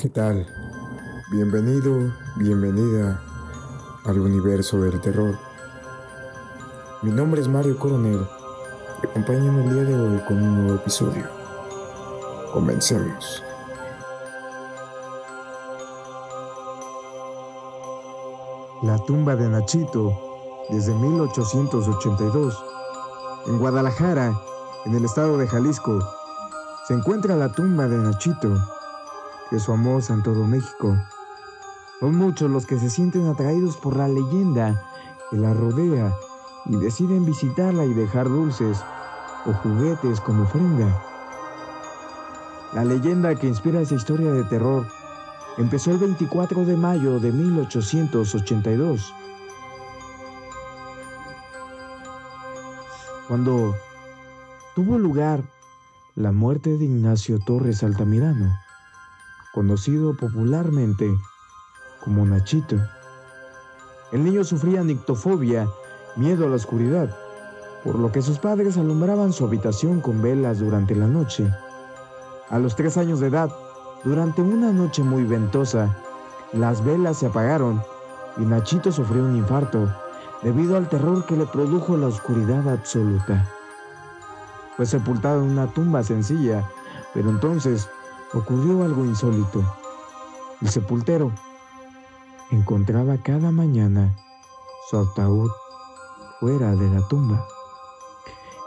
¿Qué tal? Bienvenido, bienvenida al universo del terror. Mi nombre es Mario Coronel y acompáñame el día de hoy con un nuevo episodio. Comencemos. La tumba de Nachito, desde 1882. En Guadalajara, en el estado de Jalisco, se encuentra la tumba de Nachito de su amor en todo México. Son muchos los que se sienten atraídos por la leyenda que la rodea y deciden visitarla y dejar dulces o juguetes como ofrenda. La leyenda que inspira esa historia de terror empezó el 24 de mayo de 1882, cuando tuvo lugar la muerte de Ignacio Torres Altamirano conocido popularmente como Nachito. El niño sufría nictofobia, miedo a la oscuridad, por lo que sus padres alumbraban su habitación con velas durante la noche. A los tres años de edad, durante una noche muy ventosa, las velas se apagaron y Nachito sufrió un infarto debido al terror que le produjo la oscuridad absoluta. Fue sepultado en una tumba sencilla, pero entonces ocurrió algo insólito. El sepultero encontraba cada mañana su ataúd fuera de la tumba.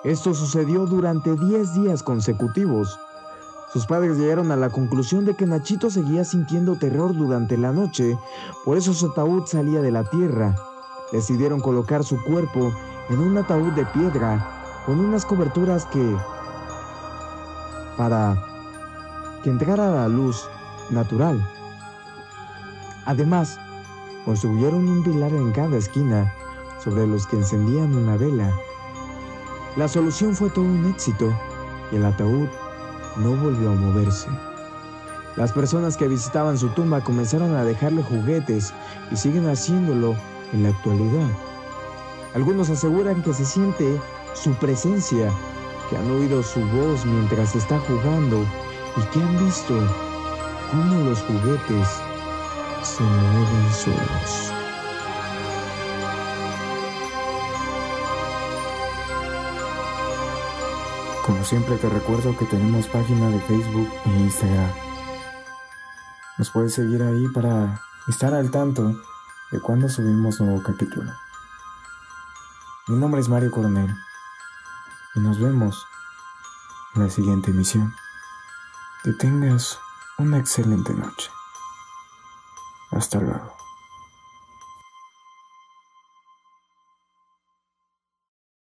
Esto sucedió durante 10 días consecutivos. Sus padres llegaron a la conclusión de que Nachito seguía sintiendo terror durante la noche, por eso su ataúd salía de la tierra. Decidieron colocar su cuerpo en un ataúd de piedra con unas coberturas que, para que entrara la luz natural. Además, construyeron un pilar en cada esquina sobre los que encendían una vela. La solución fue todo un éxito y el ataúd no volvió a moverse. Las personas que visitaban su tumba comenzaron a dejarle juguetes y siguen haciéndolo en la actualidad. Algunos aseguran que se siente su presencia, que han oído su voz mientras está jugando y que han visto cómo los juguetes se mueven solos. Como siempre te recuerdo que tenemos página de Facebook e Instagram. Nos puedes seguir ahí para estar al tanto de cuando subimos nuevo capítulo. Mi nombre es Mario Coronel y nos vemos en la siguiente emisión. Que tengas una excelente noche. Hasta luego.